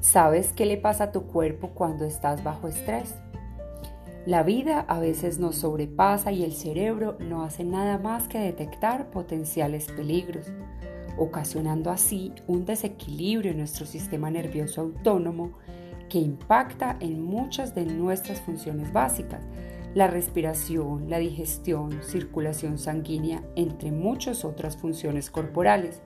¿Sabes qué le pasa a tu cuerpo cuando estás bajo estrés? La vida a veces nos sobrepasa y el cerebro no hace nada más que detectar potenciales peligros, ocasionando así un desequilibrio en nuestro sistema nervioso autónomo que impacta en muchas de nuestras funciones básicas, la respiración, la digestión, circulación sanguínea, entre muchas otras funciones corporales.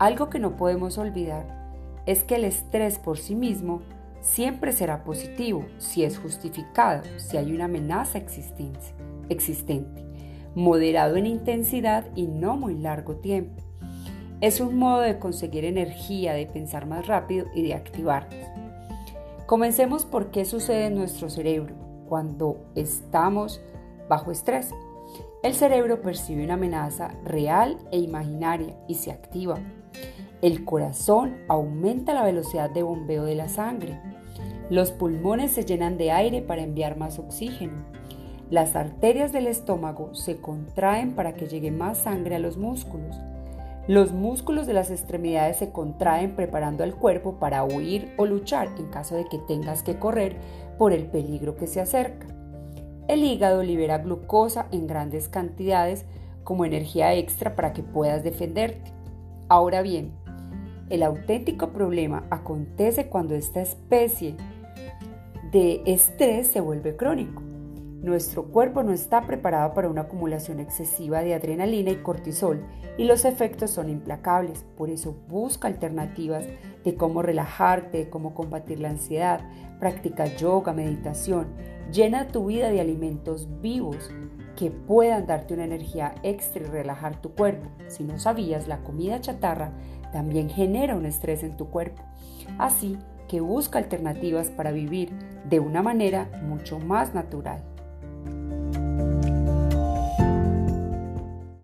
Algo que no podemos olvidar es que el estrés por sí mismo siempre será positivo si es justificado, si hay una amenaza existente, moderado en intensidad y no muy largo tiempo. Es un modo de conseguir energía, de pensar más rápido y de activarnos. Comencemos por qué sucede en nuestro cerebro cuando estamos bajo estrés. El cerebro percibe una amenaza real e imaginaria y se activa. El corazón aumenta la velocidad de bombeo de la sangre. Los pulmones se llenan de aire para enviar más oxígeno. Las arterias del estómago se contraen para que llegue más sangre a los músculos. Los músculos de las extremidades se contraen preparando al cuerpo para huir o luchar en caso de que tengas que correr por el peligro que se acerca. El hígado libera glucosa en grandes cantidades como energía extra para que puedas defenderte. Ahora bien, el auténtico problema acontece cuando esta especie de estrés se vuelve crónico. Nuestro cuerpo no está preparado para una acumulación excesiva de adrenalina y cortisol y los efectos son implacables. Por eso busca alternativas de cómo relajarte, de cómo combatir la ansiedad. Practica yoga, meditación. Llena tu vida de alimentos vivos que puedan darte una energía extra y relajar tu cuerpo. Si no sabías, la comida chatarra también genera un estrés en tu cuerpo. Así que busca alternativas para vivir de una manera mucho más natural.